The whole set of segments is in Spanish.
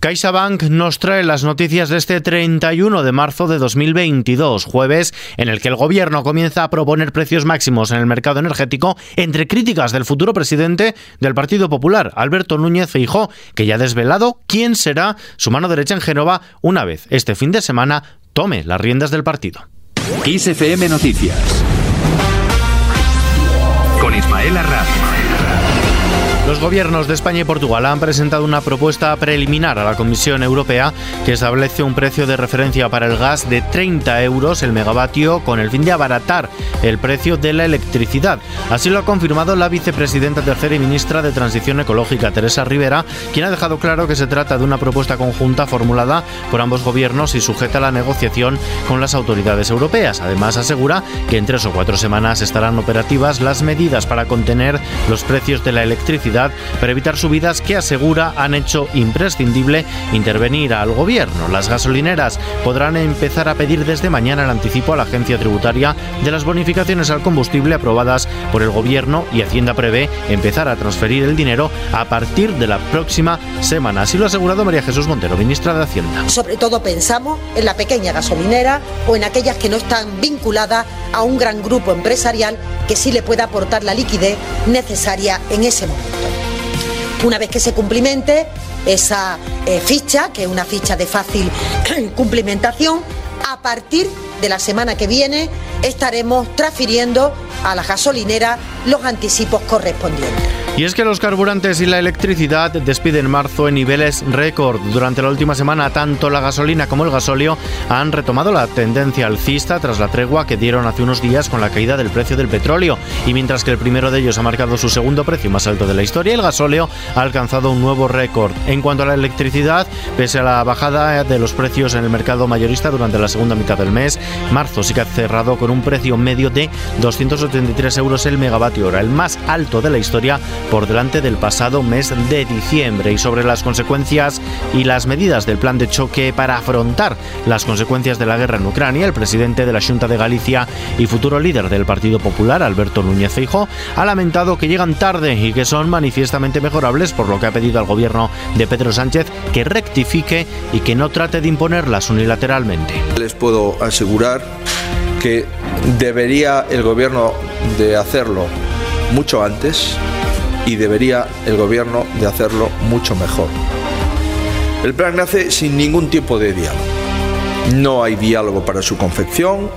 CaixaBank nos trae las noticias de este 31 de marzo de 2022, jueves, en el que el gobierno comienza a proponer precios máximos en el mercado energético entre críticas del futuro presidente del Partido Popular, Alberto Núñez Feijó, que ya ha desvelado quién será su mano derecha en Génova una vez este fin de semana tome las riendas del partido. XFM Noticias con Ismael. Los gobiernos de España y Portugal han presentado una propuesta preliminar a la Comisión Europea que establece un precio de referencia para el gas de 30 euros el megavatio con el fin de abaratar el precio de la electricidad. Así lo ha confirmado la vicepresidenta tercera y ministra de Transición Ecológica, Teresa Rivera, quien ha dejado claro que se trata de una propuesta conjunta formulada por ambos gobiernos y sujeta a la negociación con las autoridades europeas. Además, asegura que en tres o cuatro semanas estarán operativas las medidas para contener los precios de la electricidad para evitar subidas que asegura han hecho imprescindible intervenir al gobierno. Las gasolineras podrán empezar a pedir desde mañana el anticipo a la agencia tributaria de las bonificaciones al combustible aprobadas por el gobierno y Hacienda prevé empezar a transferir el dinero a partir de la próxima semana. Así lo ha asegurado María Jesús Montero, ministra de Hacienda. Sobre todo pensamos en la pequeña gasolinera o en aquellas que no están vinculadas a un gran grupo empresarial que sí le pueda aportar la liquidez necesaria en ese momento. Una vez que se cumplimente esa eh, ficha, que es una ficha de fácil cumplimentación, a partir de la semana que viene estaremos transfiriendo a la gasolinera los anticipos correspondientes. Y es que los carburantes y la electricidad despiden marzo en niveles récord. Durante la última semana, tanto la gasolina como el gasóleo han retomado la tendencia alcista tras la tregua que dieron hace unos días con la caída del precio del petróleo. Y mientras que el primero de ellos ha marcado su segundo precio más alto de la historia, el gasóleo ha alcanzado un nuevo récord. En cuanto a la electricidad, pese a la bajada de los precios en el mercado mayorista durante la segunda mitad del mes, marzo sí que ha cerrado con un precio medio de 273 euros el megavatio hora, el más alto de la historia por delante del pasado mes de diciembre y sobre las consecuencias y las medidas del plan de choque para afrontar las consecuencias de la guerra en Ucrania, el presidente de la Junta de Galicia y futuro líder del Partido Popular, Alberto Núñez Feijóo, ha lamentado que llegan tarde y que son manifiestamente mejorables, por lo que ha pedido al gobierno de Pedro Sánchez que rectifique y que no trate de imponerlas unilateralmente. Les puedo asegurar que debería el gobierno de hacerlo mucho antes y debería el gobierno de hacerlo mucho mejor. El plan nace sin ningún tipo de diálogo. No hay diálogo para su confección,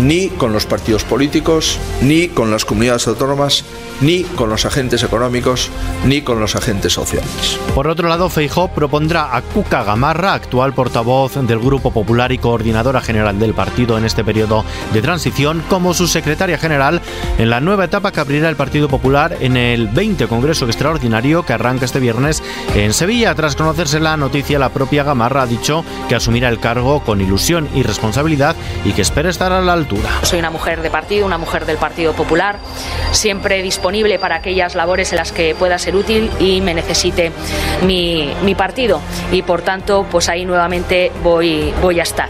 ni con los partidos políticos, ni con las comunidades autónomas, ni con los agentes económicos, ni con los agentes sociales. Por otro lado, Feijó propondrá a Cuca Gamarra, actual portavoz del Grupo Popular y coordinadora general del partido en este periodo de transición, como su secretaria general en la nueva etapa que abrirá el Partido Popular en el 20 Congreso Extraordinario que arranca este viernes en Sevilla. Tras conocerse la noticia, la propia Gamarra ha dicho que asumirá el cargo con ilusión y responsabilidad y que espera estar a la Soy una mujer de partido, una mujer del Partido Popular, siempre disponible para aquellas labores en las que pueda ser útil y me necesite mi, partido. Y por tanto, pues ahí nuevamente voy, voy a estar.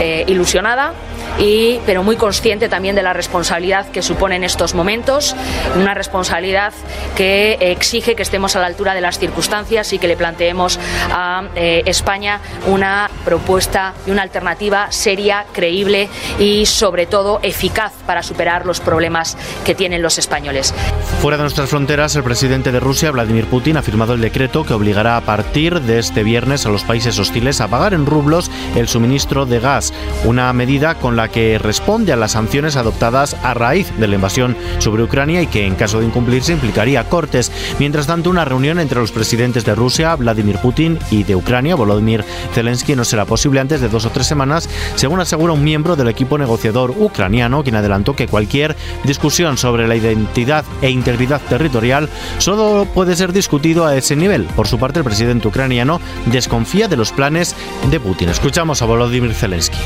Eh, ilusionada, y, pero muy consciente también de la responsabilidad que supone en estos momentos, una responsabilidad que exige que estemos a la altura de las circunstancias y que le planteemos a eh, España una propuesta y una alternativa seria, creíble y sobre todo eficaz para superar los problemas que tienen los españoles. Fuera de nuestras fronteras, el presidente de Rusia, Vladimir Putin, ha firmado el decreto que obligará a partir de este viernes a los países hostiles a pagar en rublos el suministro de gas, una medida con la que responde a las sanciones adoptadas a raíz de la invasión sobre Ucrania y que en caso de incumplirse implicaría cortes. Mientras tanto, una reunión entre los presidentes de Rusia, Vladimir Putin, y de Ucrania, Volodymyr Zelensky, no será posible antes de dos o tres semanas, según asegura un miembro del equipo negociador ucraniano, quien adelantó que cualquier discusión sobre la identidad e integridad territorial solo puede ser discutido a ese nivel. Por su parte, el presidente ucraniano desconfía de los planes de Putin. Escuchamos a Volodymyr Zelensky.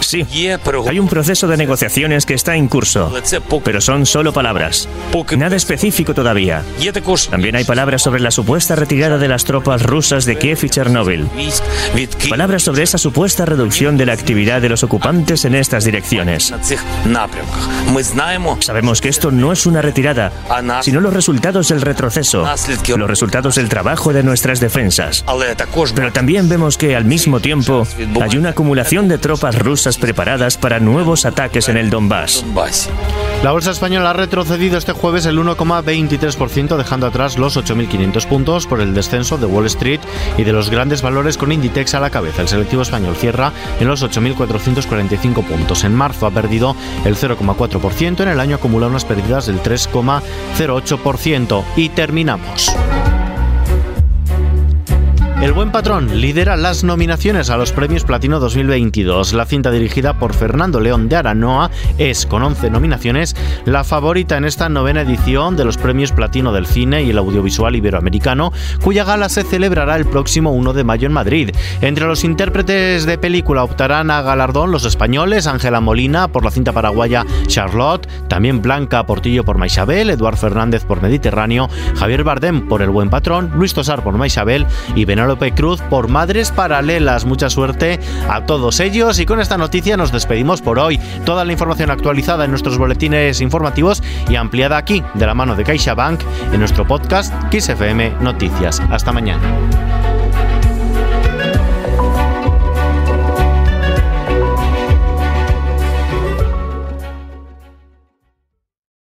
Sí Hay un proceso de negociaciones que está en curso, pero son solo palabras. Nada específico todavía. También hay palabras sobre la supuesta retirada de las tropas rusas de Kiev y Chernóbil. Palabras sobre esa supuesta reducción de la actividad de los ocupantes en estas direcciones. Sabemos que esto no es una retirada, sino los resultados del retroceso, los resultados del trabajo de nuestras defensas. Pero también vemos que al mismo tiempo hay una acumulación de tropas rusas preparadas para nuevos ataques en el Donbass. La bolsa española ha retrocedido este jueves el 1,23%, dejando atrás los 8.500 puntos por el descenso de Wall Street y de los grandes valores con Inditex a la cabeza. El selectivo español cierra en los 8.445 puntos. En marzo ha perdido el 0,4%, en el año acumula unas pérdidas del 3,08%. Y terminamos. El Buen Patrón lidera las nominaciones a los premios Platino 2022. La cinta dirigida por Fernando León de Aranoa es, con 11 nominaciones, la favorita en esta novena edición de los premios Platino del cine y el audiovisual iberoamericano, cuya gala se celebrará el próximo 1 de mayo en Madrid. Entre los intérpretes de película optarán a galardón los españoles Ángela Molina por la cinta paraguaya Charlotte, también Blanca Portillo por Maisabel, Eduard Fernández por Mediterráneo, Javier Bardem por El Buen Patrón, Luis Tosar por Maisabel y Benalo Cruz por Madres Paralelas. Mucha suerte a todos ellos y con esta noticia nos despedimos por hoy. Toda la información actualizada en nuestros boletines informativos y ampliada aquí de la mano de CaixaBank en nuestro podcast XFM Noticias. Hasta mañana.